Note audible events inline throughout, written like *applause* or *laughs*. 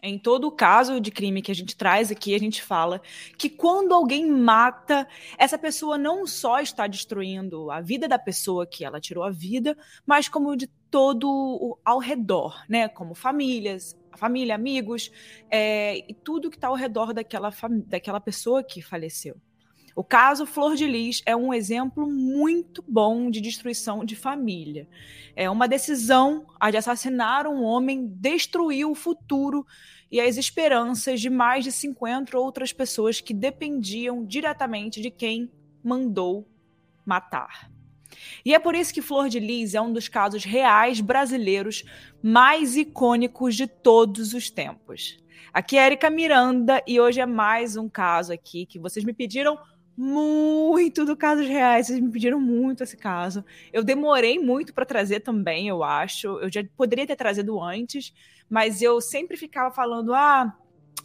Em todo caso de crime que a gente traz aqui, a gente fala que quando alguém mata, essa pessoa não só está destruindo a vida da pessoa que ela tirou a vida, mas como de todo o, ao redor, né? Como famílias, família, amigos, é, e tudo que está ao redor daquela, daquela pessoa que faleceu. O caso Flor de Lis é um exemplo muito bom de destruição de família. É uma decisão a de assassinar um homem destruiu o futuro e as esperanças de mais de 50 outras pessoas que dependiam diretamente de quem mandou matar. E é por isso que Flor de Lis é um dos casos reais brasileiros mais icônicos de todos os tempos. Aqui é Erika Miranda e hoje é mais um caso aqui que vocês me pediram muito do casos reais. Vocês me pediram muito esse caso. Eu demorei muito para trazer também, eu acho. Eu já poderia ter trazido antes, mas eu sempre ficava falando: ah,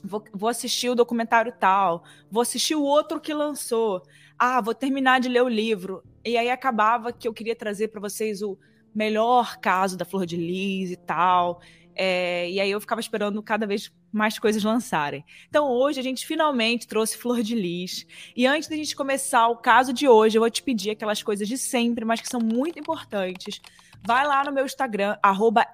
vou, vou assistir o documentário tal, vou assistir o outro que lançou, ah, vou terminar de ler o livro. E aí acabava que eu queria trazer para vocês o melhor caso da Flor de Lis e tal. É, e aí eu ficava esperando cada vez mais coisas lançarem. Então hoje a gente finalmente trouxe Flor de Lis. E antes da gente começar o caso de hoje, eu vou te pedir aquelas coisas de sempre, mas que são muito importantes. Vai lá no meu Instagram, arroba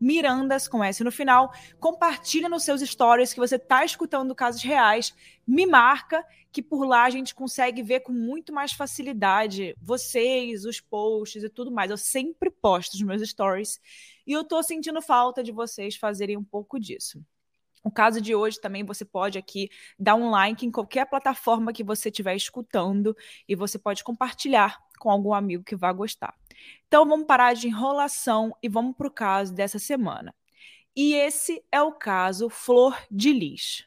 Mirandas com S no final. Compartilha nos seus stories que você está escutando casos reais. Me marca, que por lá a gente consegue ver com muito mais facilidade vocês, os posts e tudo mais. Eu sempre posto os meus stories. E eu tô sentindo falta de vocês fazerem um pouco disso. O caso de hoje também você pode aqui dar um like em qualquer plataforma que você estiver escutando e você pode compartilhar com algum amigo que vá gostar. Então vamos parar de enrolação e vamos para o caso dessa semana. E esse é o caso Flor de Lis.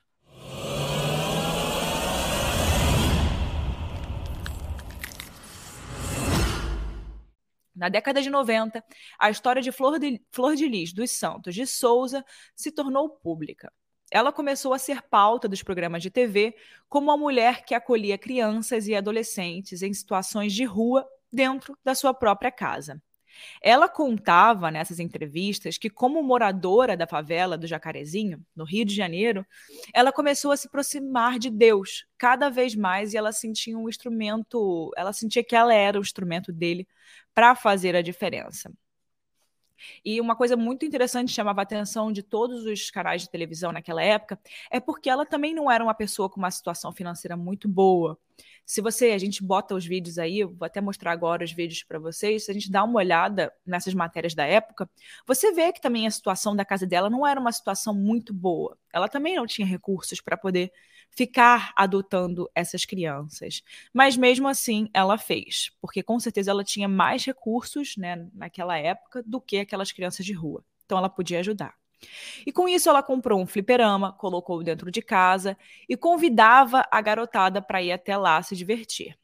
Na década de 90, a história de Flor de, Flor de Lis dos Santos de Souza se tornou pública. Ela começou a ser pauta dos programas de TV como uma mulher que acolhia crianças e adolescentes em situações de rua dentro da sua própria casa. Ela contava nessas entrevistas que, como moradora da favela do Jacarezinho, no Rio de Janeiro, ela começou a se aproximar de Deus cada vez mais e ela sentia um instrumento, ela sentia que ela era o instrumento dele para fazer a diferença. E uma coisa muito interessante chamava a atenção de todos os canais de televisão naquela época é porque ela também não era uma pessoa com uma situação financeira muito boa. Se você, a gente bota os vídeos aí, vou até mostrar agora os vídeos para vocês, se a gente dá uma olhada nessas matérias da época, você vê que também a situação da casa dela não era uma situação muito boa. Ela também não tinha recursos para poder ficar adotando essas crianças. Mas mesmo assim, ela fez, porque com certeza ela tinha mais recursos né, naquela época do que aquelas crianças de rua. Então ela podia ajudar. E com isso, ela comprou um fliperama, colocou dentro de casa e convidava a garotada para ir até lá se divertir.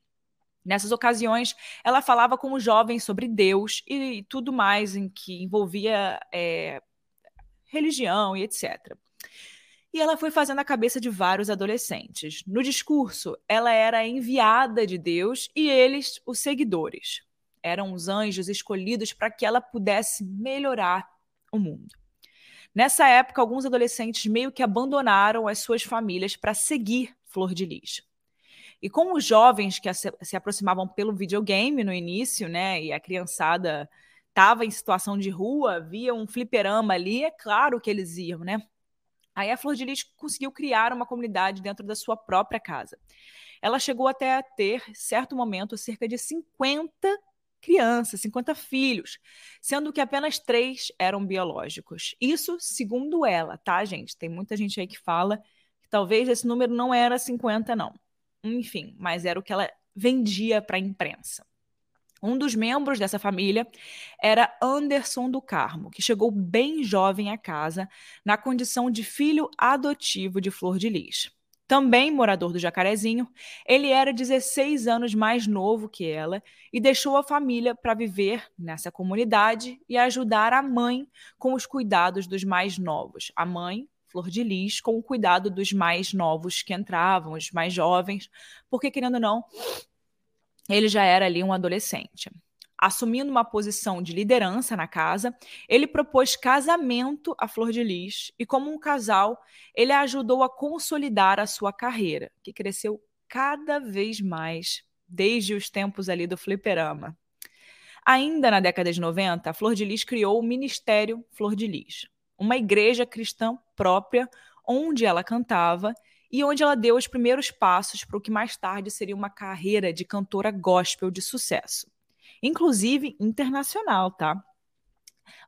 Nessas ocasiões, ela falava com os jovens sobre Deus e tudo mais em que envolvia é, religião e etc. E ela foi fazendo a cabeça de vários adolescentes. No discurso, ela era a enviada de Deus e eles os seguidores. Eram os anjos escolhidos para que ela pudesse melhorar o mundo. Nessa época, alguns adolescentes meio que abandonaram as suas famílias para seguir Flor de Lis. E com os jovens que se aproximavam pelo videogame no início, né, e a criançada estava em situação de rua, via um fliperama ali, é claro que eles iam, né? Aí a Flor de Lis conseguiu criar uma comunidade dentro da sua própria casa. Ela chegou até a ter, certo momento, cerca de 50 crianças, 50 filhos, sendo que apenas três eram biológicos. Isso segundo ela, tá, gente? Tem muita gente aí que fala que talvez esse número não era 50, não. Enfim, mas era o que ela vendia para a imprensa. Um dos membros dessa família era Anderson do Carmo, que chegou bem jovem à casa, na condição de filho adotivo de Flor de Lis também morador do Jacarezinho, ele era 16 anos mais novo que ela e deixou a família para viver nessa comunidade e ajudar a mãe com os cuidados dos mais novos. A mãe, Flor de Lis, com o cuidado dos mais novos que entravam, os mais jovens, porque, querendo ou não, ele já era ali um adolescente. assumindo uma posição de liderança na casa, ele propôs casamento a Flor de Lis e, como um casal, ele a ajudou a consolidar a sua carreira, que cresceu cada vez mais desde os tempos ali do fliperama. Ainda na década de 90, a Flor de Lis criou o Ministério Flor de Lis, uma igreja cristã própria onde ela cantava e onde ela deu os primeiros passos para o que mais tarde seria uma carreira de cantora gospel de sucesso inclusive internacional, tá?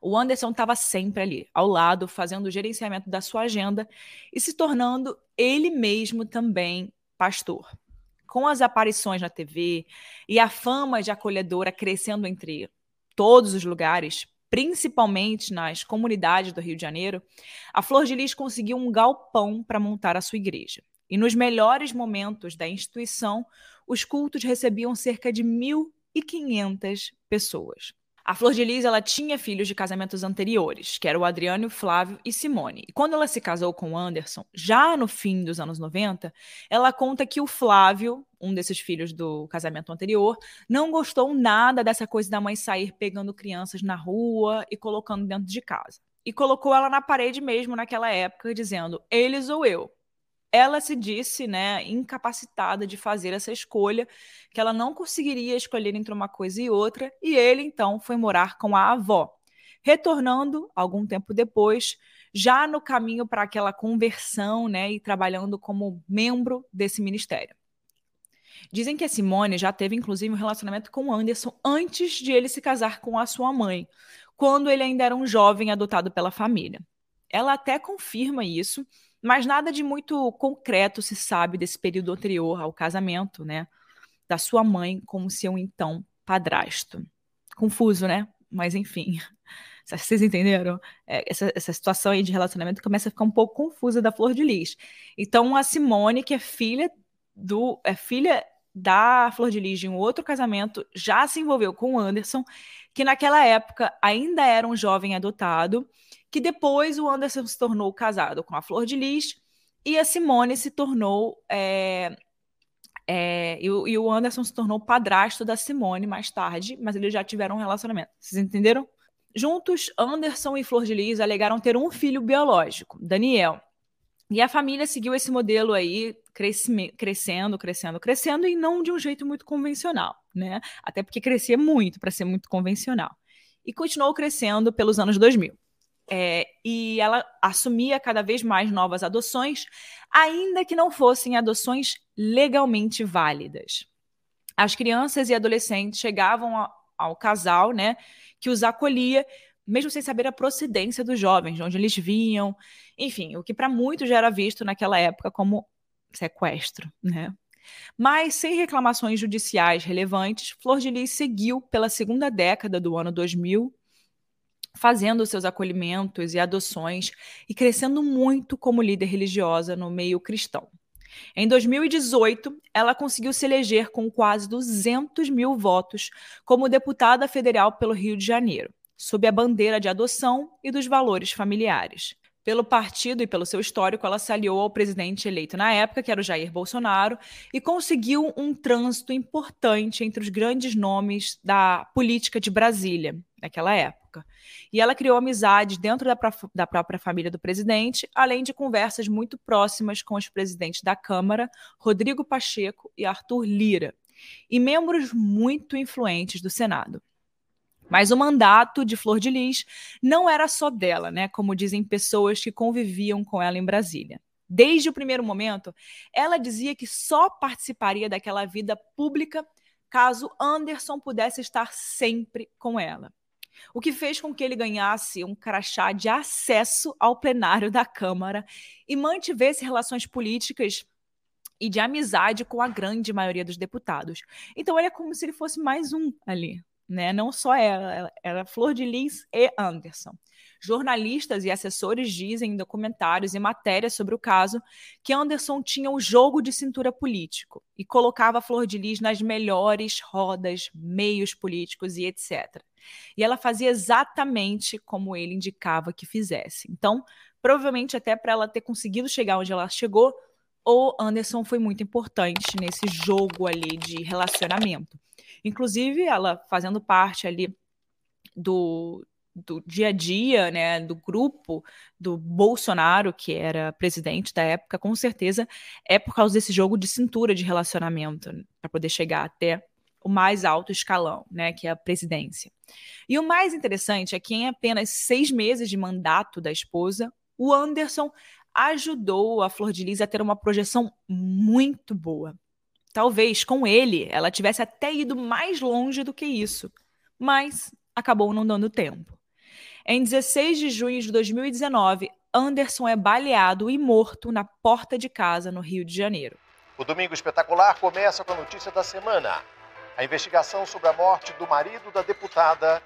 O Anderson estava sempre ali, ao lado, fazendo o gerenciamento da sua agenda e se tornando ele mesmo também pastor. Com as aparições na TV e a fama de acolhedora crescendo entre todos os lugares, principalmente nas comunidades do Rio de Janeiro, a Flor de Lis conseguiu um galpão para montar a sua igreja. E nos melhores momentos da instituição, os cultos recebiam cerca de mil 1.500 pessoas. A Flor de Lis ela tinha filhos de casamentos anteriores, que eram o Adriano, Flávio e Simone. E quando ela se casou com o Anderson, já no fim dos anos 90, ela conta que o Flávio, um desses filhos do casamento anterior, não gostou nada dessa coisa da mãe sair pegando crianças na rua e colocando dentro de casa. E colocou ela na parede mesmo naquela época, dizendo: eles ou eu ela se disse né, incapacitada de fazer essa escolha, que ela não conseguiria escolher entre uma coisa e outra, e ele então foi morar com a avó, retornando algum tempo depois, já no caminho para aquela conversão né, e trabalhando como membro desse ministério. Dizem que a Simone já teve, inclusive, um relacionamento com o Anderson antes de ele se casar com a sua mãe, quando ele ainda era um jovem adotado pela família. Ela até confirma isso mas nada de muito concreto se sabe desse período anterior ao casamento, né? Da sua mãe com o seu então padrasto. Confuso, né? Mas enfim. *laughs* Vocês entenderam? É, essa, essa situação aí de relacionamento começa a ficar um pouco confusa da Flor de Lis. Então, a Simone, que é filha do. é filha da Flor de Lis de um outro casamento, já se envolveu com o Anderson, que naquela época ainda era um jovem adotado que depois o Anderson se tornou casado com a Flor de Lis e a Simone se tornou. É, é, e, e, o Anderson se tornou padrasto da Simone mais tarde, mas eles já tiveram um relacionamento. Vocês entenderam? Juntos, Anderson e Flor de Lis alegaram ter um filho biológico, Daniel. E a família seguiu esse modelo aí, crescendo, crescendo, crescendo, e não de um jeito muito convencional, né? Até porque crescia muito para ser muito convencional. E continuou crescendo pelos anos 2000. É, e ela assumia cada vez mais novas adoções, ainda que não fossem adoções legalmente válidas. As crianças e adolescentes chegavam ao, ao casal, né, que os acolhia, mesmo sem saber a procedência dos jovens, de onde eles vinham, enfim, o que para muitos já era visto naquela época como sequestro, né? Mas sem reclamações judiciais relevantes, Flor de Lis seguiu pela segunda década do ano 2000 fazendo seus acolhimentos e adoções e crescendo muito como líder religiosa no meio cristão. Em 2018, ela conseguiu se eleger com quase 200 mil votos como deputada federal pelo Rio de Janeiro, sob a bandeira de adoção e dos valores familiares. Pelo partido e pelo seu histórico, ela se aliou ao presidente eleito na época, que era o Jair Bolsonaro, e conseguiu um trânsito importante entre os grandes nomes da política de Brasília naquela época época. E ela criou amizades dentro da, da própria família do presidente, além de conversas muito próximas com os presidentes da Câmara, Rodrigo Pacheco e Arthur Lira, e membros muito influentes do Senado. Mas o mandato de Flor de Lis não era só dela, né? Como dizem pessoas que conviviam com ela em Brasília. Desde o primeiro momento, ela dizia que só participaria daquela vida pública caso Anderson pudesse estar sempre com ela o que fez com que ele ganhasse um crachá de acesso ao plenário da Câmara e mantivesse relações políticas e de amizade com a grande maioria dos deputados. Então ele é como se ele fosse mais um ali, né? Não só ela, era Flor de Lis e Anderson. Jornalistas e assessores dizem em documentários e matérias sobre o caso que Anderson tinha o jogo de cintura político e colocava Flor de Lis nas melhores rodas, meios políticos e etc. E ela fazia exatamente como ele indicava que fizesse. Então, provavelmente até para ela ter conseguido chegar onde ela chegou, o Anderson foi muito importante nesse jogo ali de relacionamento. Inclusive, ela fazendo parte ali do, do dia a dia, né, do grupo do Bolsonaro, que era presidente da época, com certeza é por causa desse jogo de cintura de relacionamento, para poder chegar até o mais alto escalão, né, que é a presidência. E o mais interessante é que em apenas seis meses de mandato da esposa, o Anderson ajudou a Flor de Lis a ter uma projeção muito boa. Talvez com ele ela tivesse até ido mais longe do que isso, mas acabou não dando tempo. Em 16 de junho de 2019, Anderson é baleado e morto na porta de casa no Rio de Janeiro. O Domingo Espetacular começa com a notícia da semana: a investigação sobre a morte do marido da deputada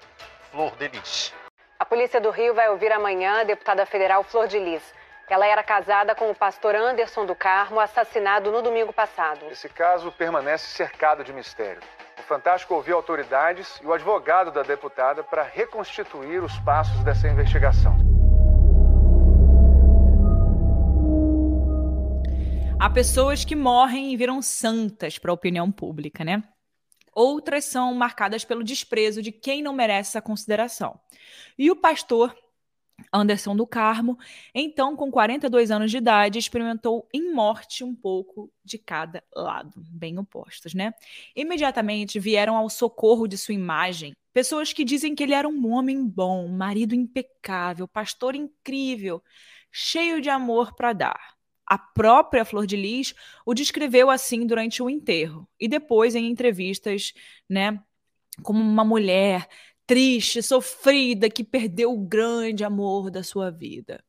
Flor de Lis. A Polícia do Rio vai ouvir amanhã a deputada federal Flor de Lis. Ela era casada com o pastor Anderson do Carmo, assassinado no domingo passado. Esse caso permanece cercado de mistério. O Fantástico ouviu autoridades e o advogado da deputada para reconstituir os passos dessa investigação. Há pessoas que morrem e viram santas para a opinião pública, né? Outras são marcadas pelo desprezo de quem não merece essa consideração. E o pastor Anderson do Carmo, então com 42 anos de idade, experimentou em morte um pouco de cada lado, bem opostos, né? Imediatamente vieram ao socorro de sua imagem pessoas que dizem que ele era um homem bom, marido impecável, pastor incrível, cheio de amor para dar. A própria Flor de Lis o descreveu assim durante o enterro e depois em entrevistas, né, como uma mulher triste, sofrida, que perdeu o grande amor da sua vida.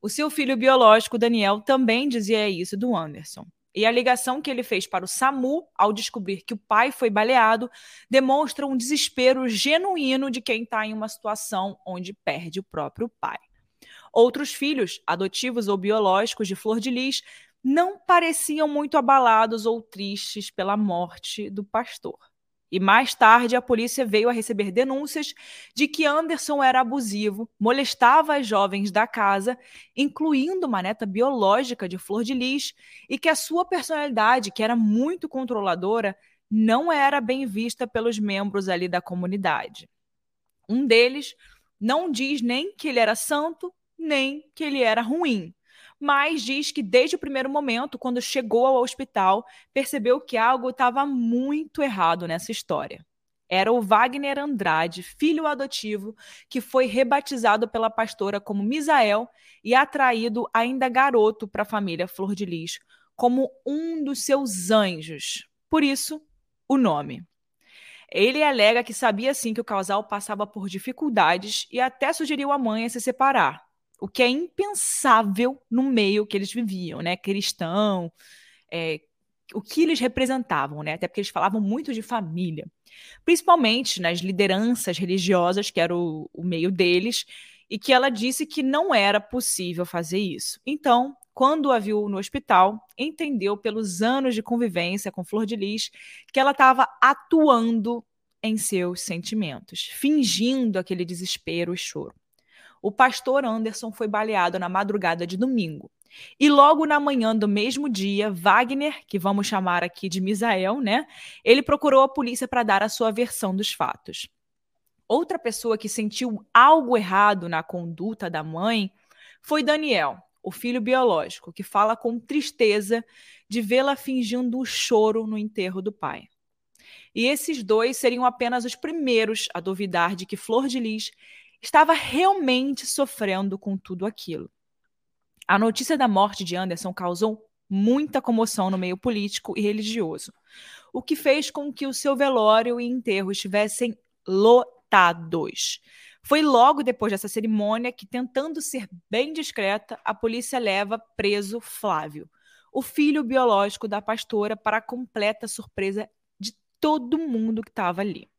O seu filho biológico, Daniel, também dizia isso do Anderson. E a ligação que ele fez para o SAMU ao descobrir que o pai foi baleado demonstra um desespero genuíno de quem está em uma situação onde perde o próprio pai. Outros filhos, adotivos ou biológicos de Flor de Lis, não pareciam muito abalados ou tristes pela morte do pastor. E mais tarde, a polícia veio a receber denúncias de que Anderson era abusivo, molestava as jovens da casa, incluindo uma neta biológica de Flor de Lis, e que a sua personalidade, que era muito controladora, não era bem vista pelos membros ali da comunidade. Um deles não diz nem que ele era santo, nem que ele era ruim mas diz que desde o primeiro momento, quando chegou ao hospital, percebeu que algo estava muito errado nessa história. Era o Wagner Andrade, filho adotivo, que foi rebatizado pela pastora como Misael e atraído ainda garoto para a família Flor de Lis, como um dos seus anjos. Por isso, o nome. Ele alega que sabia sim que o casal passava por dificuldades e até sugeriu à mãe se separar o que é impensável no meio que eles viviam, né? Cristão, é, o que eles representavam, né? Até porque eles falavam muito de família, principalmente nas lideranças religiosas, que era o, o meio deles, e que ela disse que não era possível fazer isso. Então, quando a viu no hospital, entendeu pelos anos de convivência com Flor de Lis que ela estava atuando em seus sentimentos, fingindo aquele desespero e choro o pastor Anderson foi baleado na madrugada de domingo. E logo na manhã do mesmo dia, Wagner, que vamos chamar aqui de Misael, né? Ele procurou a polícia para dar a sua versão dos fatos. Outra pessoa que sentiu algo errado na conduta da mãe foi Daniel, o filho biológico, que fala com tristeza de vê-la fingindo o choro no enterro do pai. E esses dois seriam apenas os primeiros a duvidar de que Flor de Lis estava realmente sofrendo com tudo aquilo. A notícia da morte de Anderson causou muita comoção no meio político e religioso, o que fez com que o seu velório e enterro estivessem lotados. Foi logo depois dessa cerimônia que, tentando ser bem discreta, a polícia leva preso Flávio, o filho biológico da pastora, para completa surpresa de todo mundo que estava ali.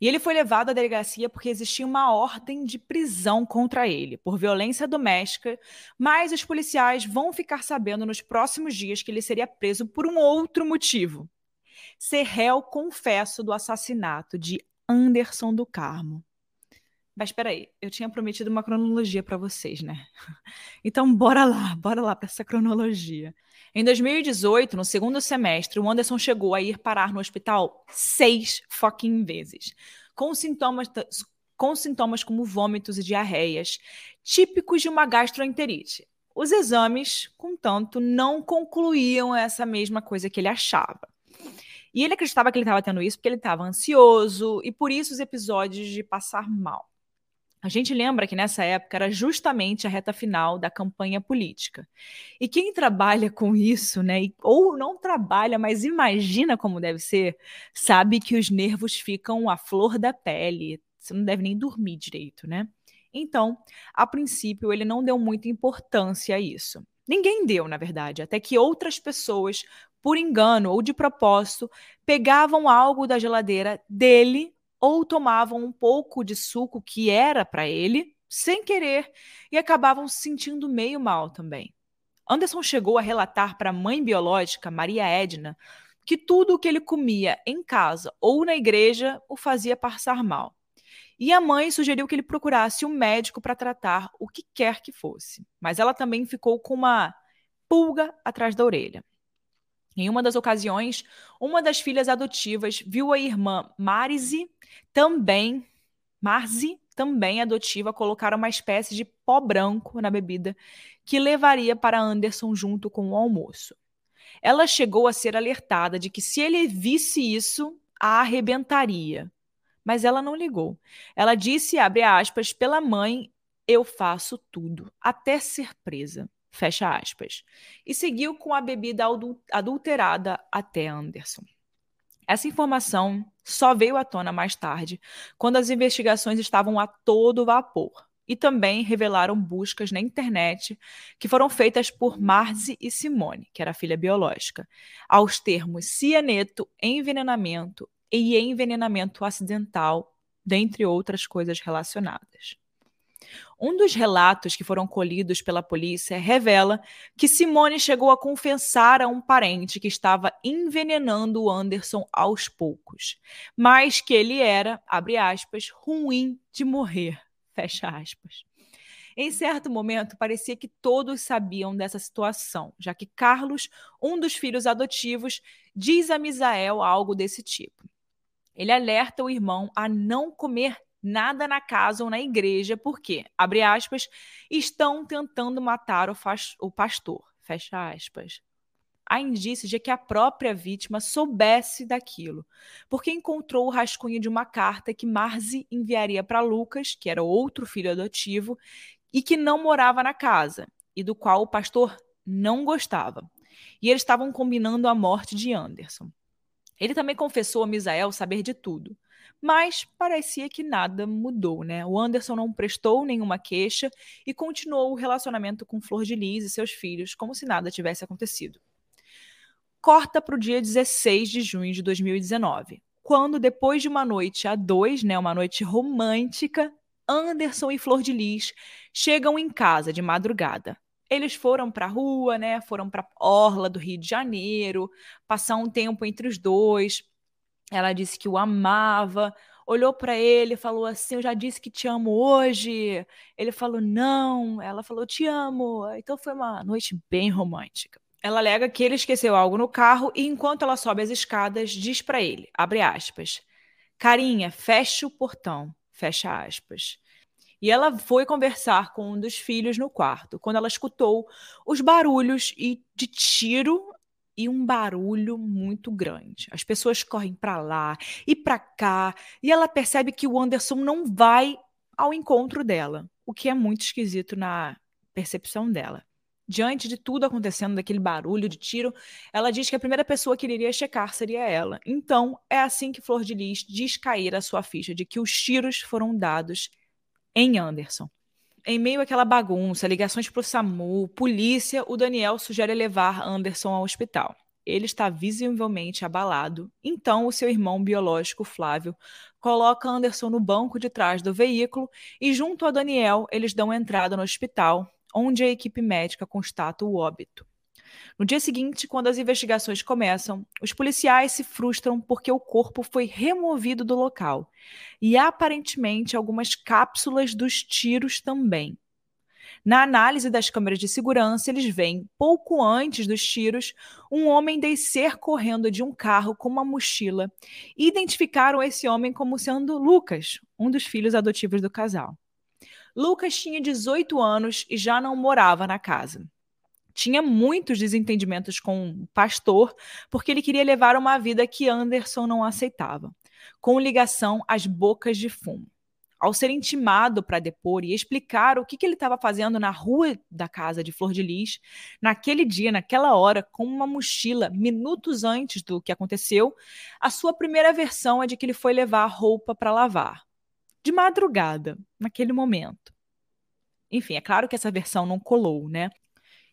E ele foi levado à delegacia porque existia uma ordem de prisão contra ele por violência doméstica, mas os policiais vão ficar sabendo nos próximos dias que ele seria preso por um outro motivo: ser réu confesso do assassinato de Anderson do Carmo. Mas espera aí, eu tinha prometido uma cronologia para vocês, né? *laughs* Então bora lá, bora lá para essa cronologia. Em 2018, no segundo semestre, o Anderson chegou a ir parar no hospital seis fucking vezes, com sintomas, com sintomas como vômitos e diarreias, típicos de uma gastroenterite. Os exames, contanto, não concluíam essa mesma coisa que ele achava. E ele acreditava que ele estava tendo isso porque ele estava ansioso e por isso os episódios de passar mal. A gente lembra que nessa época era justamente a reta final da campanha política. E quem trabalha com isso, né, ou não trabalha, mas imagina como deve ser, sabe que os nervos ficam à flor da pele. Você não deve nem dormir direito, né? Então, a princípio, ele não deu muita importância a isso. Ninguém deu, na verdade, até que outras pessoas, por engano ou de propósito, pegavam algo da geladeira dele ou tomavam um pouco de suco que era para ele, sem querer, e acabavam se sentindo meio mal também. Anderson chegou a relatar para a mãe biológica, Maria Edna, que tudo o que ele comia em casa ou na igreja o fazia passar mal. E a mãe sugeriu que ele procurasse um médico para tratar o que quer que fosse. Mas ela também ficou com uma pulga atrás da orelha. Em uma das ocasiões, uma das filhas adotivas viu a irmã Marise, também, Marzi, também adotiva, colocar uma espécie de pó branco na bebida que levaria para Anderson junto com o almoço. Ela chegou a ser alertada de que se ele visse isso, a arrebentaria. Mas ela não ligou. Ela disse, abre aspas, pela mãe, eu faço tudo, até ser presa. Fecha aspas. E seguiu com a bebida adulterada até Anderson. Essa informação só veio à tona mais tarde, quando as investigações estavam a todo vapor. E também revelaram buscas na internet que foram feitas por Marzi e Simone, que era filha biológica, aos termos cianeto, envenenamento e envenenamento acidental, dentre outras coisas relacionadas. Um dos relatos que foram colhidos pela polícia revela que Simone chegou a confessar a um parente que estava envenenando o Anderson aos poucos, mas que ele era, abre aspas, ruim de morrer, *laughs* fecha aspas. Em certo momento, parecia que todos sabiam dessa situação, já que Carlos, um dos filhos adotivos, diz a Misael algo desse tipo. Ele alerta o irmão a não comer nada na casa ou na igreja, porque, abre aspas, estão tentando matar o, o pastor, fecha aspas. Há indícios de que a própria vítima soubesse daquilo, porque encontrou o rascunho de uma carta que Marzi enviaria para Lucas, que era outro filho adotivo, e que não morava na casa, e do qual o pastor não gostava. E eles estavam combinando a morte de Anderson. Ele também confessou a Misael saber de tudo. Mas parecia que nada mudou, né? O Anderson não prestou nenhuma queixa e continuou o relacionamento com Flor de Lis e seus filhos, como se nada tivesse acontecido. Corta para o dia 16 de junho de 2019, quando, depois de uma noite a dois, né, uma noite romântica, Anderson e Flor de Lis chegam em casa de madrugada. Eles foram para a rua, né? Foram para a orla do Rio de Janeiro, passar um tempo entre os dois. Ela disse que o amava, olhou para ele falou assim: Eu já disse que te amo hoje. Ele falou: Não. Ela falou: Te amo. Então foi uma noite bem romântica. Ela alega que ele esqueceu algo no carro e, enquanto ela sobe as escadas, diz para ele: abre aspas, Carinha, fecha o portão, fecha aspas. E ela foi conversar com um dos filhos no quarto, quando ela escutou os barulhos de tiro e um barulho muito grande. As pessoas correm para lá e para cá, e ela percebe que o Anderson não vai ao encontro dela, o que é muito esquisito na percepção dela. Diante de tudo acontecendo, daquele barulho de tiro, ela diz que a primeira pessoa que iria checar seria ela. Então, é assim que Flor de Lis diz cair a sua ficha de que os tiros foram dados em Anderson. Em meio àquela bagunça, ligações para o SAMU, polícia, o Daniel sugere levar Anderson ao hospital. Ele está visivelmente abalado, então o seu irmão biológico, Flávio, coloca Anderson no banco de trás do veículo e, junto a Daniel, eles dão entrada no hospital, onde a equipe médica constata o óbito. No dia seguinte, quando as investigações começam, os policiais se frustram porque o corpo foi removido do local e aparentemente algumas cápsulas dos tiros também. Na análise das câmeras de segurança, eles veem, pouco antes dos tiros, um homem descer correndo de um carro com uma mochila e identificaram esse homem como sendo Lucas, um dos filhos adotivos do casal. Lucas tinha 18 anos e já não morava na casa tinha muitos desentendimentos com o pastor, porque ele queria levar uma vida que Anderson não aceitava, com ligação às bocas de fumo. Ao ser intimado para depor e explicar o que, que ele estava fazendo na rua da casa de Flor de Lis, naquele dia, naquela hora, com uma mochila, minutos antes do que aconteceu, a sua primeira versão é de que ele foi levar a roupa para lavar. De madrugada, naquele momento. Enfim, é claro que essa versão não colou, né?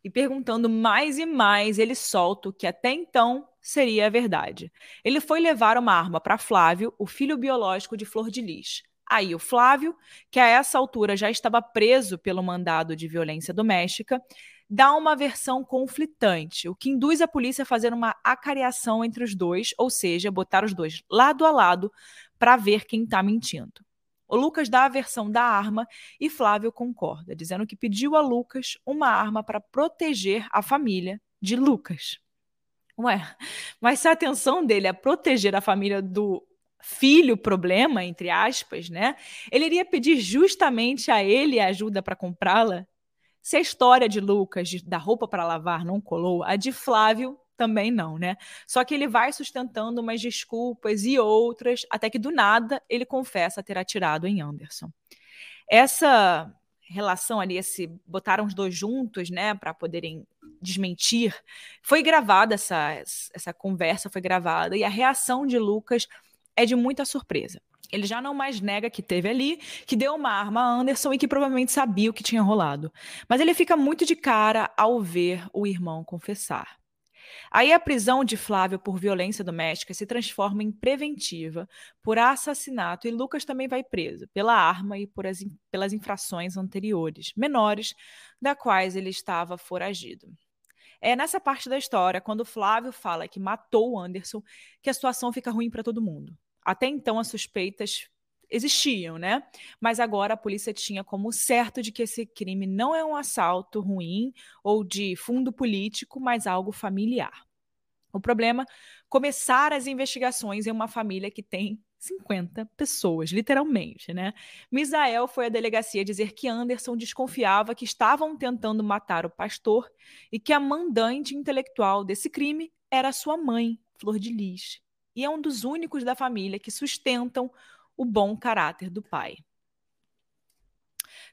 E perguntando mais e mais, ele solta o que até então seria a verdade. Ele foi levar uma arma para Flávio, o filho biológico de Flor de Lis. Aí o Flávio, que a essa altura já estava preso pelo mandado de violência doméstica, dá uma versão conflitante, o que induz a polícia a fazer uma acariação entre os dois, ou seja, botar os dois lado a lado para ver quem está mentindo. O Lucas dá a versão da arma e Flávio concorda, dizendo que pediu a Lucas uma arma para proteger a família de Lucas. Ué, mas se a atenção dele é proteger a família do filho problema, entre aspas, né? Ele iria pedir justamente a ele ajuda para comprá-la? Se a história de Lucas de, da roupa para lavar não colou, a de Flávio também não, né? Só que ele vai sustentando umas desculpas e outras, até que do nada ele confessa ter atirado em Anderson. Essa relação ali, esse botaram os dois juntos, né, para poderem desmentir, foi gravada essa essa conversa foi gravada e a reação de Lucas é de muita surpresa. Ele já não mais nega que teve ali, que deu uma arma a Anderson e que provavelmente sabia o que tinha rolado. Mas ele fica muito de cara ao ver o irmão confessar. Aí a prisão de Flávio por violência doméstica se transforma em preventiva por assassinato e Lucas também vai preso pela arma e as, pelas infrações anteriores, menores, da quais ele estava foragido. É nessa parte da história, quando Flávio fala que matou o Anderson, que a situação fica ruim para todo mundo. Até então, as suspeitas existiam, né? Mas agora a polícia tinha como certo de que esse crime não é um assalto ruim ou de fundo político, mas algo familiar. O problema começar as investigações em uma família que tem 50 pessoas, literalmente, né? Misael foi à delegacia dizer que Anderson desconfiava que estavam tentando matar o pastor e que a mandante intelectual desse crime era sua mãe, Flor de Lis. E é um dos únicos da família que sustentam o bom caráter do pai.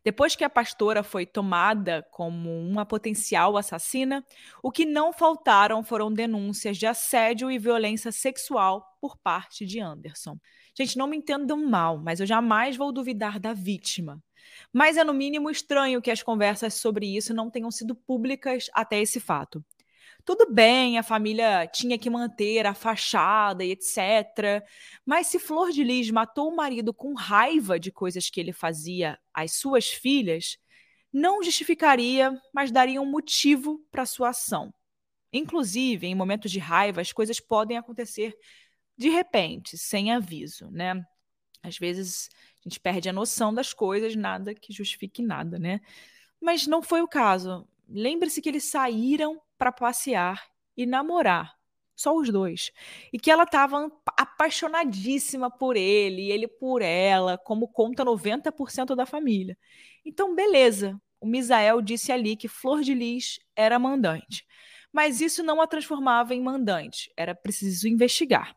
Depois que a pastora foi tomada como uma potencial assassina, o que não faltaram foram denúncias de assédio e violência sexual por parte de Anderson. Gente, não me entendam mal, mas eu jamais vou duvidar da vítima. Mas é no mínimo estranho que as conversas sobre isso não tenham sido públicas até esse fato. Tudo bem, a família tinha que manter a fachada e etc. Mas se Flor de Lis matou o marido com raiva de coisas que ele fazia às suas filhas, não justificaria, mas daria um motivo para sua ação. Inclusive, em momentos de raiva, as coisas podem acontecer de repente, sem aviso, né? Às vezes a gente perde a noção das coisas, nada que justifique nada, né? Mas não foi o caso. Lembre-se que eles saíram para passear e namorar. Só os dois. E que ela estava apaixonadíssima por ele, e ele por ela, como conta 90% da família. Então, beleza. O Misael disse ali que Flor de Lis era mandante. Mas isso não a transformava em mandante. Era preciso investigar.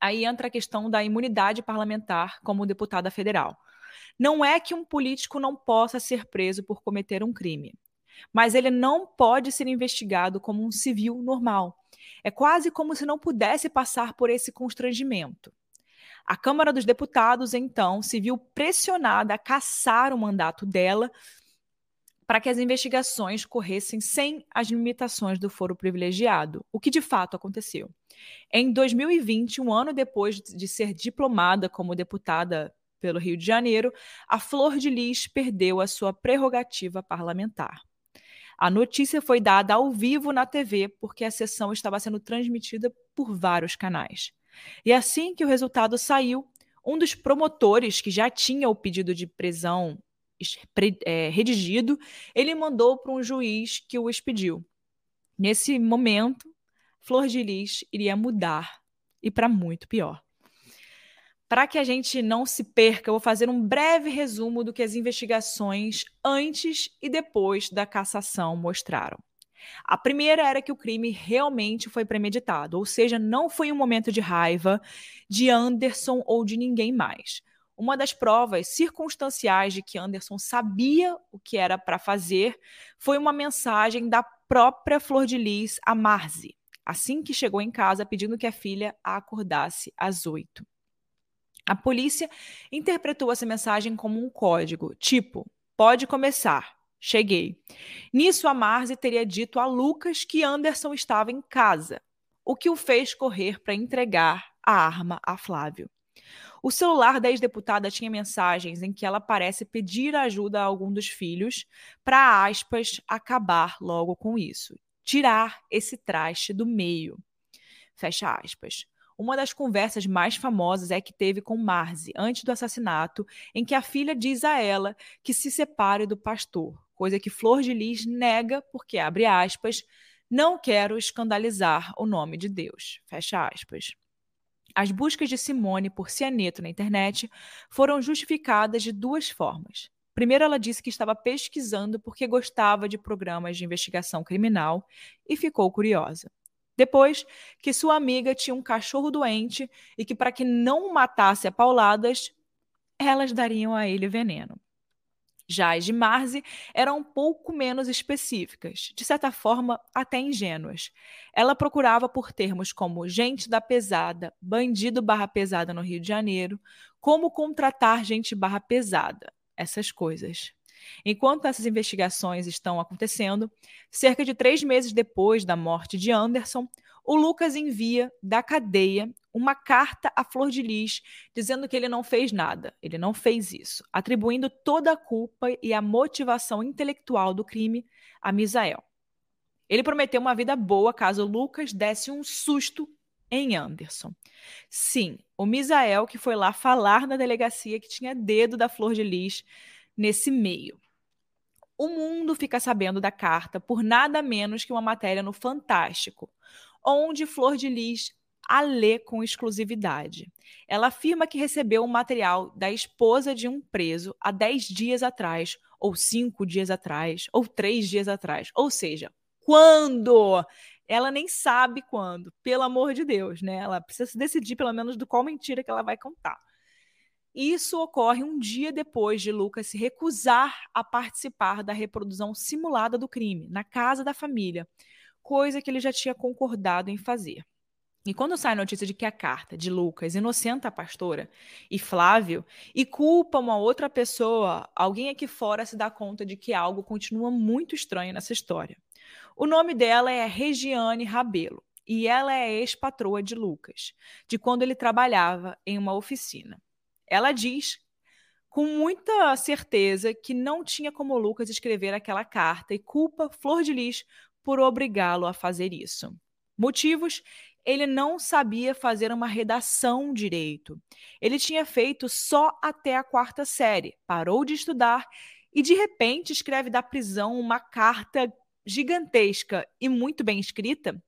Aí entra a questão da imunidade parlamentar como deputada federal. Não é que um político não possa ser preso por cometer um crime mas ele não pode ser investigado como um civil normal. É quase como se não pudesse passar por esse constrangimento. A Câmara dos Deputados, então, se viu pressionada a caçar o mandato dela para que as investigações corressem sem as limitações do foro privilegiado, o que de fato aconteceu. Em 2020, um ano depois de ser diplomada como deputada pelo Rio de Janeiro, a Flor de Lis perdeu a sua prerrogativa parlamentar. A notícia foi dada ao vivo na TV, porque a sessão estava sendo transmitida por vários canais. E assim que o resultado saiu, um dos promotores, que já tinha o pedido de prisão é, redigido, ele mandou para um juiz que o expediu. Nesse momento, Flor de Lis iria mudar e para muito pior. Para que a gente não se perca, eu vou fazer um breve resumo do que as investigações antes e depois da cassação mostraram. A primeira era que o crime realmente foi premeditado, ou seja, não foi um momento de raiva de Anderson ou de ninguém mais. Uma das provas circunstanciais de que Anderson sabia o que era para fazer foi uma mensagem da própria Flor de Lis a Marzi, assim que chegou em casa pedindo que a filha a acordasse às oito. A polícia interpretou essa mensagem como um código, tipo: pode começar, cheguei. Nisso, a Marzi teria dito a Lucas que Anderson estava em casa, o que o fez correr para entregar a arma a Flávio. O celular da ex-deputada tinha mensagens em que ela parece pedir ajuda a algum dos filhos para, aspas, acabar logo com isso. Tirar esse traste do meio. Fecha aspas. Uma das conversas mais famosas é que teve com Marzi antes do assassinato, em que a filha diz a ela que se separe do pastor, coisa que Flor de Lis nega porque, abre aspas, não quero escandalizar o nome de Deus. Fecha aspas. As buscas de Simone por cianeto na internet foram justificadas de duas formas. Primeiro, ela disse que estava pesquisando porque gostava de programas de investigação criminal e ficou curiosa. Depois, que sua amiga tinha um cachorro doente e que, para que não o matasse a pauladas, elas dariam a ele veneno. Já as de Marzi eram um pouco menos específicas, de certa forma até ingênuas. Ela procurava por termos como gente da pesada, bandido barra pesada no Rio de Janeiro, como contratar gente barra pesada, essas coisas. Enquanto essas investigações estão acontecendo, cerca de três meses depois da morte de Anderson, o Lucas envia da cadeia uma carta à Flor de Lis dizendo que ele não fez nada, ele não fez isso, atribuindo toda a culpa e a motivação intelectual do crime a Misael. Ele prometeu uma vida boa caso Lucas desse um susto em Anderson. Sim, o Misael que foi lá falar na delegacia que tinha dedo da Flor de Lis nesse meio. O mundo fica sabendo da carta por nada menos que uma matéria no Fantástico, onde Flor de Lis a lê com exclusividade. Ela afirma que recebeu o um material da esposa de um preso há 10 dias atrás, ou 5 dias atrás, ou 3 dias atrás. Ou seja, quando? Ela nem sabe quando, pelo amor de Deus, né? Ela precisa se decidir, pelo menos, do qual mentira que ela vai contar. Isso ocorre um dia depois de Lucas se recusar a participar da reprodução simulada do crime na casa da família, coisa que ele já tinha concordado em fazer. E quando sai a notícia de que a carta de Lucas inocenta a pastora e Flávio e culpa uma outra pessoa, alguém aqui fora se dá conta de que algo continua muito estranho nessa história. O nome dela é Regiane Rabelo e ela é ex-patroa de Lucas, de quando ele trabalhava em uma oficina. Ela diz com muita certeza que não tinha como Lucas escrever aquela carta e culpa Flor de Lis por obrigá-lo a fazer isso. Motivos: ele não sabia fazer uma redação direito. Ele tinha feito só até a quarta série, parou de estudar e de repente escreve da prisão uma carta gigantesca e muito bem escrita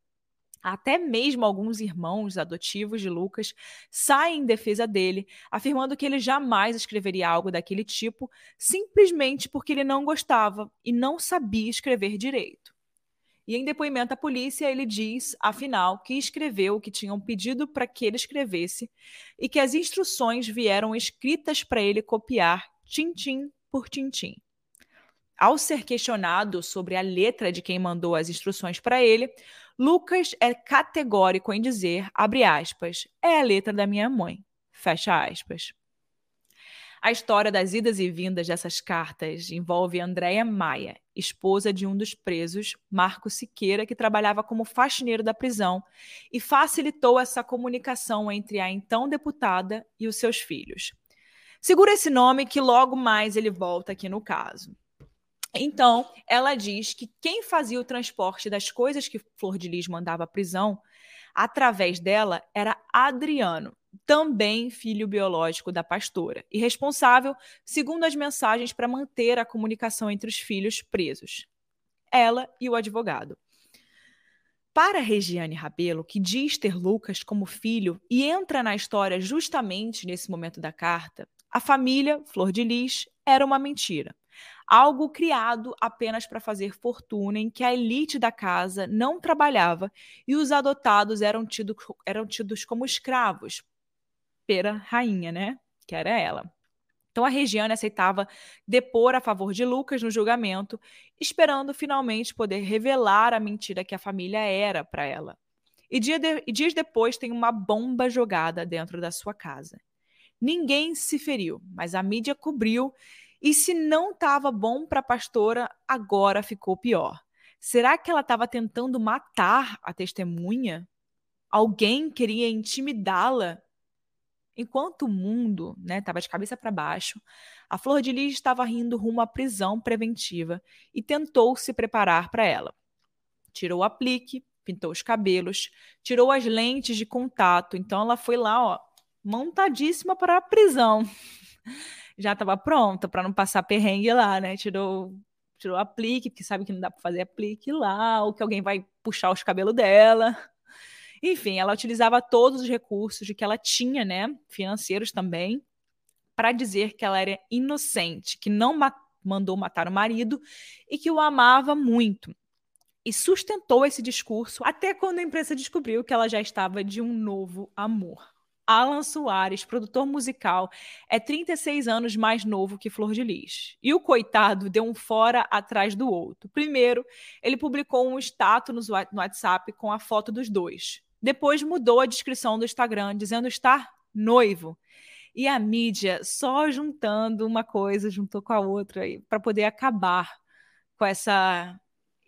até mesmo alguns irmãos adotivos de Lucas saem em defesa dele, afirmando que ele jamais escreveria algo daquele tipo, simplesmente porque ele não gostava e não sabia escrever direito. E em depoimento à polícia, ele diz, afinal, que escreveu o que tinham pedido para que ele escrevesse e que as instruções vieram escritas para ele copiar tintim por tintim. Ao ser questionado sobre a letra de quem mandou as instruções para ele, Lucas é categórico em dizer, abre aspas, é a letra da minha mãe, fecha aspas. A história das idas e vindas dessas cartas envolve Andréia Maia, esposa de um dos presos, Marco Siqueira, que trabalhava como faxineiro da prisão e facilitou essa comunicação entre a então deputada e os seus filhos. Segura esse nome que logo mais ele volta aqui no caso. Então, ela diz que quem fazia o transporte das coisas que Flor de Lis mandava à prisão, através dela, era Adriano, também filho biológico da pastora, e responsável, segundo as mensagens, para manter a comunicação entre os filhos presos. Ela e o advogado. Para Regiane Rabelo, que diz ter Lucas como filho e entra na história justamente nesse momento da carta, a família Flor de Lis era uma mentira. Algo criado apenas para fazer fortuna, em que a elite da casa não trabalhava e os adotados eram, tido, eram tidos como escravos pela rainha, né? Que era ela. Então a Regiane aceitava depor a favor de Lucas no julgamento, esperando finalmente poder revelar a mentira que a família era para ela. E, dia de, e dias depois tem uma bomba jogada dentro da sua casa. Ninguém se feriu, mas a mídia cobriu. E se não estava bom para a pastora, agora ficou pior. Será que ela estava tentando matar a testemunha? Alguém queria intimidá-la Enquanto o mundo estava né, de cabeça para baixo, a Flor de Lis estava rindo rumo à prisão preventiva e tentou se preparar para ela. Tirou o aplique, pintou os cabelos, tirou as lentes de contato, então ela foi lá, ó, montadíssima para a prisão. Já estava pronta para não passar perrengue lá, né? Tirou tirou aplique, porque sabe que não dá para fazer aplique lá, ou que alguém vai puxar os cabelos dela. *laughs* Enfim, ela utilizava todos os recursos de que ela tinha, né, financeiros também, para dizer que ela era inocente, que não ma mandou matar o marido e que o amava muito. E sustentou esse discurso até quando a imprensa descobriu que ela já estava de um novo amor. Alan Soares, produtor musical, é 36 anos mais novo que Flor de Lis. E o coitado deu um fora atrás do outro. Primeiro, ele publicou um status no WhatsApp com a foto dos dois. Depois mudou a descrição do Instagram, dizendo estar noivo. E a mídia só juntando uma coisa, juntou com a outra para poder acabar com essa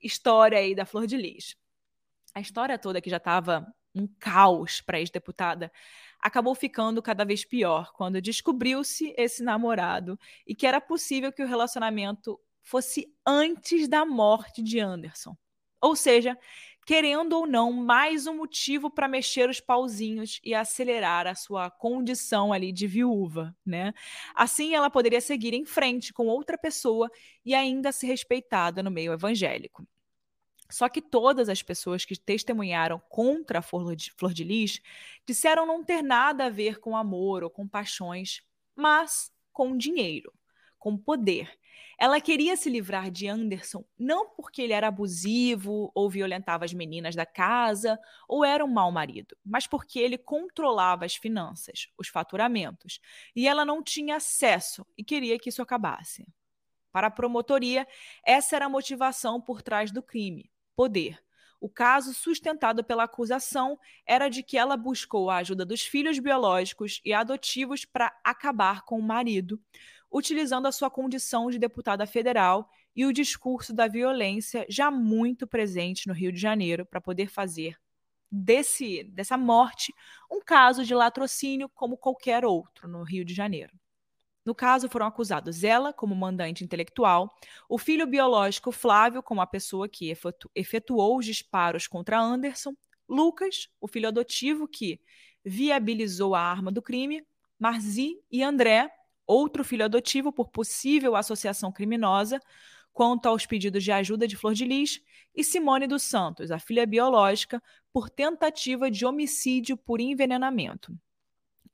história aí da Flor de Lis. A história toda que já estava um caos para a ex-deputada acabou ficando cada vez pior quando descobriu-se esse namorado e que era possível que o relacionamento fosse antes da morte de Anderson. Ou seja, querendo ou não, mais um motivo para mexer os pauzinhos e acelerar a sua condição ali de viúva, né? Assim ela poderia seguir em frente com outra pessoa e ainda ser respeitada no meio evangélico. Só que todas as pessoas que testemunharam contra a Flor de, Lis disseram não ter nada a ver com amor ou com paixões, mas com dinheiro, com poder. Ela queria se livrar de Anderson não porque ele era abusivo ou violentava as meninas da casa ou era um mau marido, mas porque ele controlava as finanças, os faturamentos, e ela não tinha acesso e queria que isso acabasse. Para a promotoria, essa era a motivação por trás do crime: poder. O caso sustentado pela acusação era de que ela buscou a ajuda dos filhos biológicos e adotivos para acabar com o marido, utilizando a sua condição de deputada federal e o discurso da violência já muito presente no Rio de Janeiro para poder fazer desse dessa morte um caso de latrocínio como qualquer outro no Rio de Janeiro. No caso, foram acusados ela, como mandante intelectual, o filho biológico Flávio, como a pessoa que efetuou os disparos contra Anderson, Lucas, o filho adotivo que viabilizou a arma do crime, Marzi e André, outro filho adotivo por possível associação criminosa, quanto aos pedidos de ajuda de Flor de Lis, e Simone dos Santos, a filha biológica, por tentativa de homicídio por envenenamento.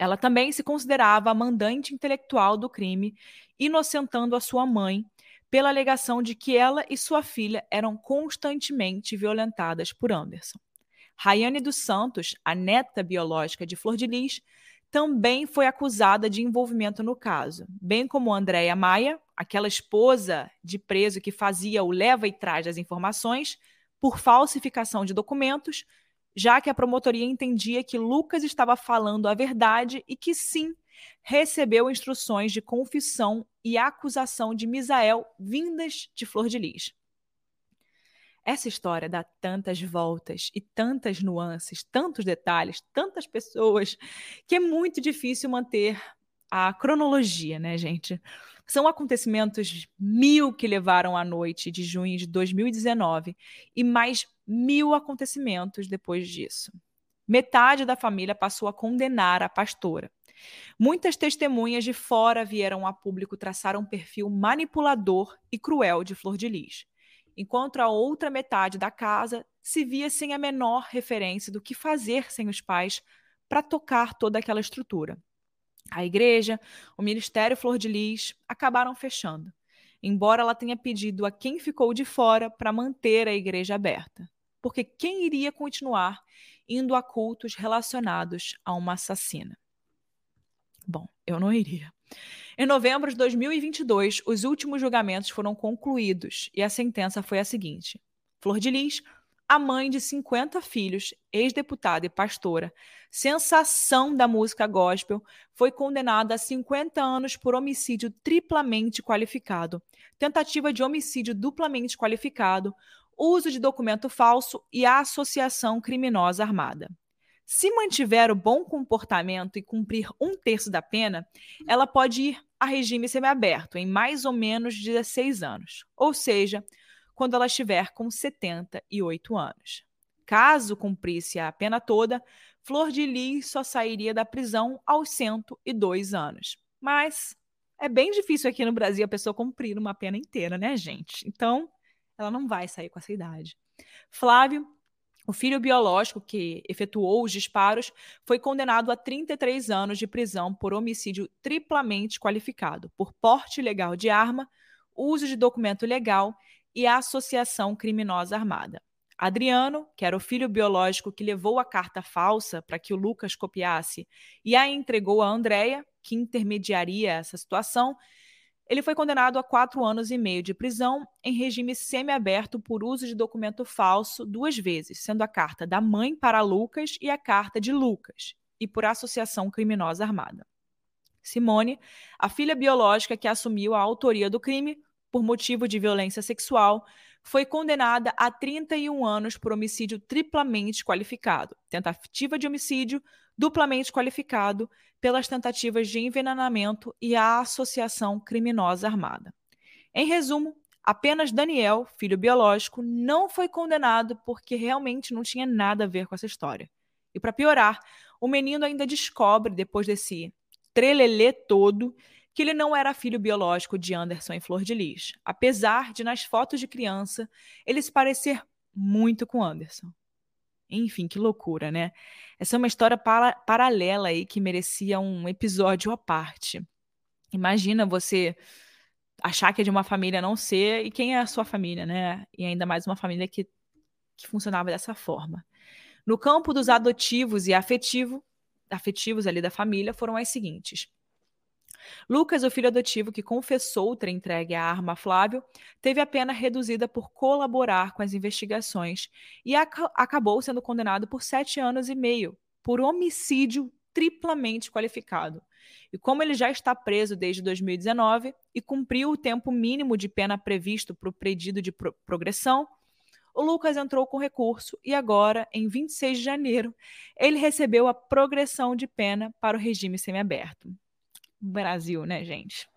Ela também se considerava a mandante intelectual do crime, inocentando a sua mãe, pela alegação de que ela e sua filha eram constantemente violentadas por Anderson. Rayane dos Santos, a neta biológica de Flor de Lis, também foi acusada de envolvimento no caso, bem como Andréia Maia, aquela esposa de preso que fazia o leva e traz das informações, por falsificação de documentos, já que a promotoria entendia que Lucas estava falando a verdade e que sim, recebeu instruções de confissão e acusação de Misael vindas de Flor de Lis. Essa história dá tantas voltas e tantas nuances, tantos detalhes, tantas pessoas, que é muito difícil manter a cronologia, né, gente? São acontecimentos mil que levaram à noite de junho de 2019 e mais mil acontecimentos depois disso. Metade da família passou a condenar a pastora. Muitas testemunhas de fora vieram a público traçar um perfil manipulador e cruel de Flor de Lis, enquanto a outra metade da casa se via sem a menor referência do que fazer sem os pais para tocar toda aquela estrutura. A igreja, o Ministério Flor de Lis acabaram fechando, embora ela tenha pedido a quem ficou de fora para manter a igreja aberta. Porque quem iria continuar indo a cultos relacionados a uma assassina? Bom, eu não iria. Em novembro de 2022, os últimos julgamentos foram concluídos e a sentença foi a seguinte: Flor de Lis a mãe de 50 filhos, ex-deputada e pastora, sensação da música gospel, foi condenada a 50 anos por homicídio triplamente qualificado, tentativa de homicídio duplamente qualificado, uso de documento falso e associação criminosa armada. Se mantiver o bom comportamento e cumprir um terço da pena, ela pode ir a regime semiaberto em mais ou menos 16 anos, ou seja, quando ela estiver com 78 anos. Caso cumprisse a pena toda, Flor de Lis só sairia da prisão aos 102 anos. Mas é bem difícil aqui no Brasil a pessoa cumprir uma pena inteira, né, gente? Então, ela não vai sair com essa idade. Flávio, o filho biológico que efetuou os disparos, foi condenado a 33 anos de prisão por homicídio triplamente qualificado, por porte ilegal de arma, uso de documento legal e a associação criminosa armada. Adriano, que era o filho biológico que levou a carta falsa para que o Lucas copiasse e a entregou a Andréia, que intermediaria essa situação, ele foi condenado a quatro anos e meio de prisão em regime semiaberto por uso de documento falso duas vezes, sendo a carta da mãe para Lucas e a carta de Lucas, e por associação criminosa armada. Simone, a filha biológica que assumiu a autoria do crime, por motivo de violência sexual, foi condenada a 31 anos por homicídio triplamente qualificado, tentativa de homicídio duplamente qualificado pelas tentativas de envenenamento e a associação criminosa armada. Em resumo, apenas Daniel, filho biológico, não foi condenado porque realmente não tinha nada a ver com essa história. E para piorar, o menino ainda descobre, depois desse trelelê todo, que ele não era filho biológico de Anderson e Flor de Lis, apesar de, nas fotos de criança, ele se parecer muito com Anderson. Enfim, que loucura, né? Essa é uma história para paralela aí que merecia um episódio à parte. Imagina você achar que é de uma família não ser e quem é a sua família, né? E ainda mais uma família que, que funcionava dessa forma. No campo dos adotivos e afetivo, afetivos ali da família foram as seguintes: Lucas, o filho adotivo que confessou ter entregue a arma a Flávio, teve a pena reduzida por colaborar com as investigações e ac acabou sendo condenado por sete anos e meio por homicídio triplamente qualificado. E como ele já está preso desde 2019 e cumpriu o tempo mínimo de pena previsto para o pedido de pro progressão, o Lucas entrou com recurso e agora, em 26 de janeiro, ele recebeu a progressão de pena para o regime semiaberto. Brasil, né, gente?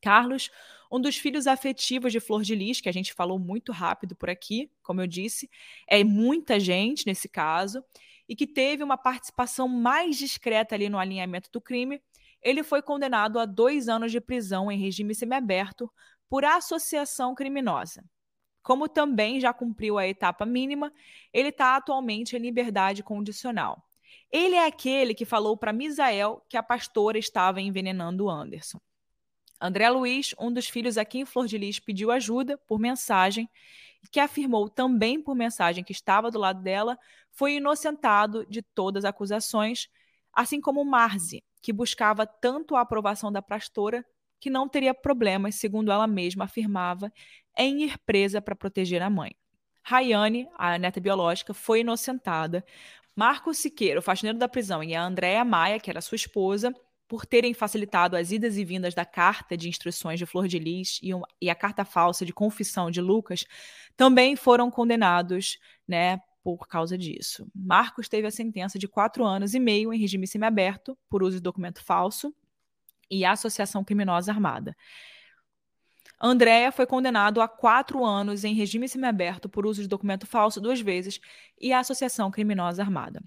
Carlos, um dos filhos afetivos de Flor de Lis, que a gente falou muito rápido por aqui, como eu disse, é muita gente nesse caso, e que teve uma participação mais discreta ali no alinhamento do crime, ele foi condenado a dois anos de prisão em regime semiaberto por associação criminosa. Como também já cumpriu a etapa mínima, ele está atualmente em liberdade condicional. Ele é aquele que falou para Misael que a pastora estava envenenando Anderson. André Luiz, um dos filhos aqui em Flor de Lis, pediu ajuda por mensagem, que afirmou também por mensagem que estava do lado dela, foi inocentado de todas as acusações, assim como Marzi, que buscava tanto a aprovação da pastora que não teria problemas, segundo ela mesma afirmava, em ir presa para proteger a mãe. Rayane, a neta biológica, foi inocentada, Marcos Siqueira, o faxineiro da prisão, e a Andréa Maia, que era sua esposa, por terem facilitado as idas e vindas da carta de instruções de Flor de Lis e, e a carta falsa de confissão de Lucas, também foram condenados né, por causa disso. Marcos teve a sentença de quatro anos e meio em regime semiaberto por uso de documento falso e associação criminosa armada. Andréa foi condenado a quatro anos em regime semiaberto por uso de documento falso duas vezes e associação criminosa armada.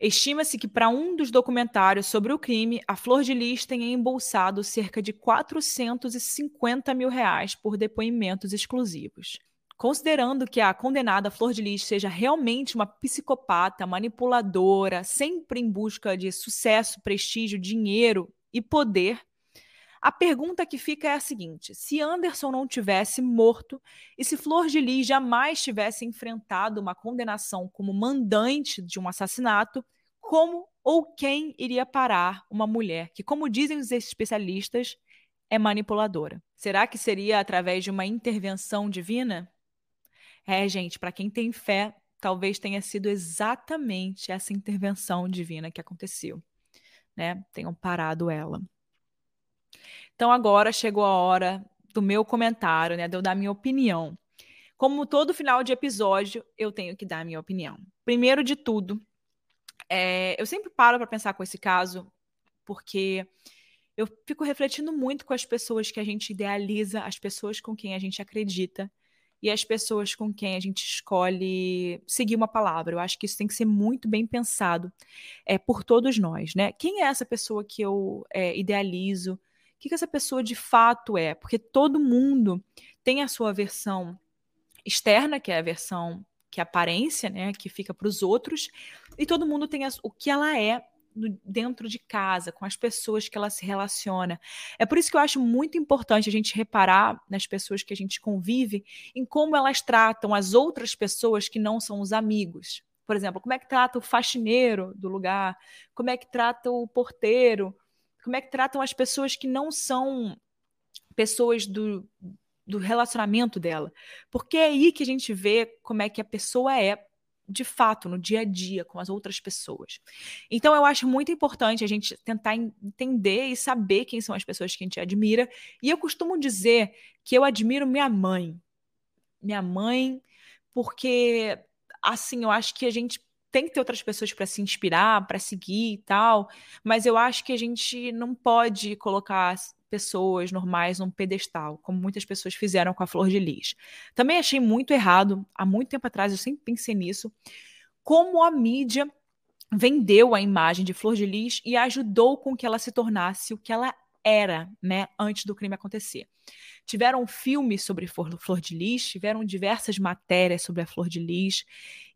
Estima-se que para um dos documentários sobre o crime, a Flor de Lis tenha embolsado cerca de 450 mil reais por depoimentos exclusivos. Considerando que a condenada Flor de Lis seja realmente uma psicopata, manipuladora, sempre em busca de sucesso, prestígio, dinheiro e poder, a pergunta que fica é a seguinte: se Anderson não tivesse morto e se Flor de Lis jamais tivesse enfrentado uma condenação como mandante de um assassinato, como ou quem iria parar uma mulher que, como dizem os especialistas, é manipuladora? Será que seria através de uma intervenção divina? É, gente, para quem tem fé, talvez tenha sido exatamente essa intervenção divina que aconteceu, né? Tenham parado ela. Então agora chegou a hora do meu comentário, né, de eu dar minha opinião. Como todo final de episódio, eu tenho que dar minha opinião. Primeiro de tudo, é, eu sempre paro para pensar com esse caso, porque eu fico refletindo muito com as pessoas que a gente idealiza, as pessoas com quem a gente acredita e as pessoas com quem a gente escolhe seguir uma palavra. Eu acho que isso tem que ser muito bem pensado é, por todos nós, né? Quem é essa pessoa que eu é, idealizo? Que, que essa pessoa de fato é, porque todo mundo tem a sua versão externa, que é a versão que é aparência, né, que fica para os outros, e todo mundo tem a, o que ela é dentro de casa, com as pessoas que ela se relaciona. É por isso que eu acho muito importante a gente reparar nas pessoas que a gente convive, em como elas tratam as outras pessoas que não são os amigos. Por exemplo, como é que trata o faxineiro do lugar, como é que trata o porteiro, como é que tratam as pessoas que não são pessoas do, do relacionamento dela. Porque é aí que a gente vê como é que a pessoa é de fato no dia a dia com as outras pessoas. Então eu acho muito importante a gente tentar entender e saber quem são as pessoas que a gente admira. E eu costumo dizer que eu admiro minha mãe. Minha mãe, porque assim, eu acho que a gente tem que ter outras pessoas para se inspirar, para seguir e tal, mas eu acho que a gente não pode colocar pessoas normais num pedestal, como muitas pessoas fizeram com a Flor de Lis. Também achei muito errado, há muito tempo atrás eu sempre pensei nisso, como a mídia vendeu a imagem de Flor de Lis e ajudou com que ela se tornasse o que ela era, né, antes do crime acontecer. Tiveram filmes sobre Flor de Lis, tiveram diversas matérias sobre a Flor de Lis,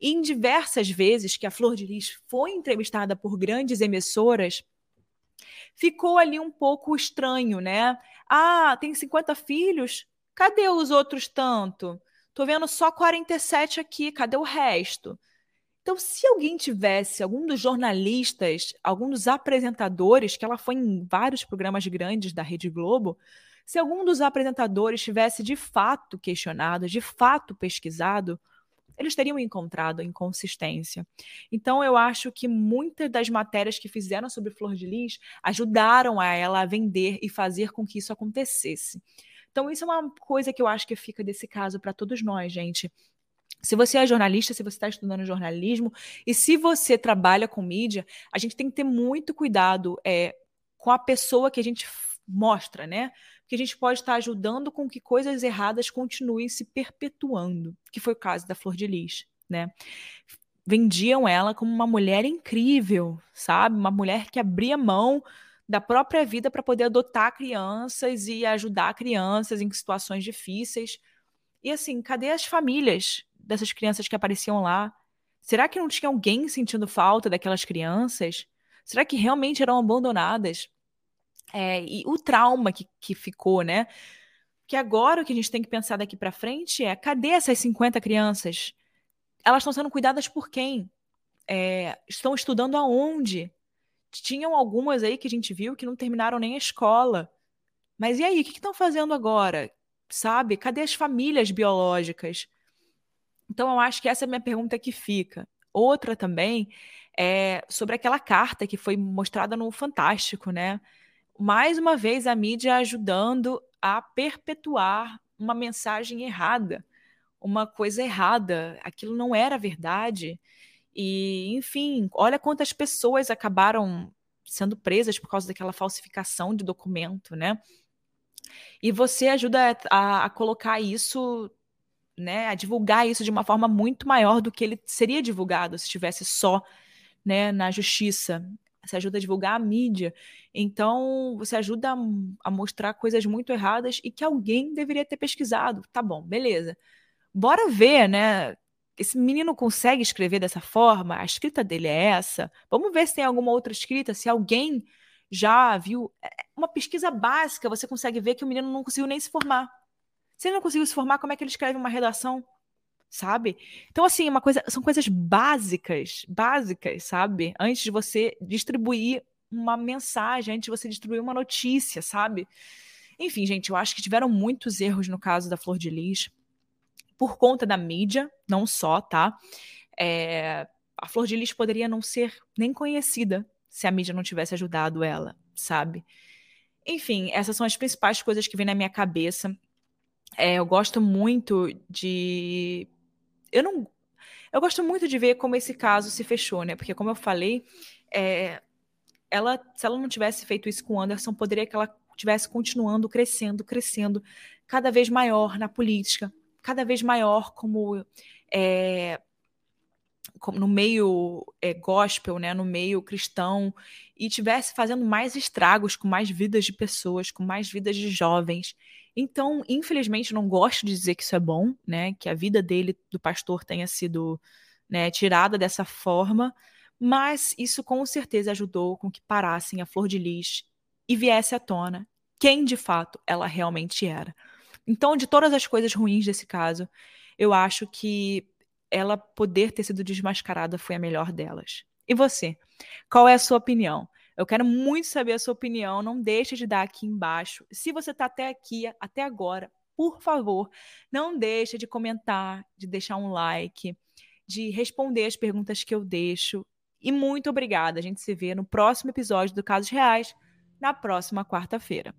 e em diversas vezes que a Flor de Lis foi entrevistada por grandes emissoras, ficou ali um pouco estranho, né? Ah, tem 50 filhos? Cadê os outros tanto? Tô vendo só 47 aqui, cadê o resto? Então, se alguém tivesse, algum dos jornalistas, algum dos apresentadores, que ela foi em vários programas grandes da Rede Globo, se algum dos apresentadores tivesse de fato questionado, de fato pesquisado, eles teriam encontrado inconsistência. Então, eu acho que muitas das matérias que fizeram sobre Flor de Lis ajudaram a ela a vender e fazer com que isso acontecesse. Então, isso é uma coisa que eu acho que fica desse caso para todos nós, gente. Se você é jornalista, se você está estudando jornalismo e se você trabalha com mídia, a gente tem que ter muito cuidado é, com a pessoa que a gente mostra, né? Porque a gente pode estar ajudando com que coisas erradas continuem se perpetuando, que foi o caso da Flor de Lis, né? Vendiam ela como uma mulher incrível, sabe? Uma mulher que abria mão da própria vida para poder adotar crianças e ajudar crianças em situações difíceis. E assim, cadê as famílias dessas crianças que apareciam lá? Será que não tinha alguém sentindo falta daquelas crianças? Será que realmente eram abandonadas? É, e o trauma que, que ficou, né? Que agora o que a gente tem que pensar daqui para frente é: cadê essas 50 crianças? Elas estão sendo cuidadas por quem? É, estão estudando aonde? Tinham algumas aí que a gente viu que não terminaram nem a escola. Mas e aí, o que estão fazendo agora? Sabe? Cadê as famílias biológicas? Então, eu acho que essa é a minha pergunta que fica. Outra também é sobre aquela carta que foi mostrada no Fantástico, né? Mais uma vez, a mídia ajudando a perpetuar uma mensagem errada, uma coisa errada. Aquilo não era verdade. E, enfim, olha quantas pessoas acabaram sendo presas por causa daquela falsificação de documento, né? E você ajuda a, a colocar isso, né, a divulgar isso de uma forma muito maior do que ele seria divulgado se estivesse só, né, na justiça. Você ajuda a divulgar a mídia. Então, você ajuda a, a mostrar coisas muito erradas e que alguém deveria ter pesquisado. Tá bom, beleza. Bora ver, né? esse menino consegue escrever dessa forma? A escrita dele é essa? Vamos ver se tem alguma outra escrita, se alguém já viu. É, é uma pesquisa básica, você consegue ver que o menino não conseguiu nem se formar. Se ele não conseguiu se formar, como é que ele escreve uma redação? Sabe? Então, assim, uma coisa, são coisas básicas, básicas, sabe? Antes de você distribuir uma mensagem, antes de você distribuir uma notícia, sabe? Enfim, gente, eu acho que tiveram muitos erros no caso da Flor de Lis por conta da mídia, não só, tá? É, a Flor de Lis poderia não ser nem conhecida se a mídia não tivesse ajudado ela, sabe? Enfim, essas são as principais coisas que vêm na minha cabeça. É, eu gosto muito de. Eu não. Eu gosto muito de ver como esse caso se fechou, né? Porque, como eu falei, é... ela, se ela não tivesse feito isso com o Anderson, poderia que ela tivesse continuando crescendo, crescendo cada vez maior na política, cada vez maior como, é, como no meio é, gospel, né, no meio cristão, e tivesse fazendo mais estragos com mais vidas de pessoas, com mais vidas de jovens. Então, infelizmente, não gosto de dizer que isso é bom, né, que a vida dele, do pastor, tenha sido né, tirada dessa forma, mas isso com certeza ajudou com que parassem a flor de lis e viesse à tona quem de fato ela realmente era. Então, de todas as coisas ruins desse caso, eu acho que ela poder ter sido desmascarada foi a melhor delas. E você? Qual é a sua opinião? Eu quero muito saber a sua opinião. Não deixe de dar aqui embaixo. Se você está até aqui, até agora, por favor, não deixe de comentar, de deixar um like, de responder as perguntas que eu deixo. E muito obrigada. A gente se vê no próximo episódio do Casos Reais, na próxima quarta-feira.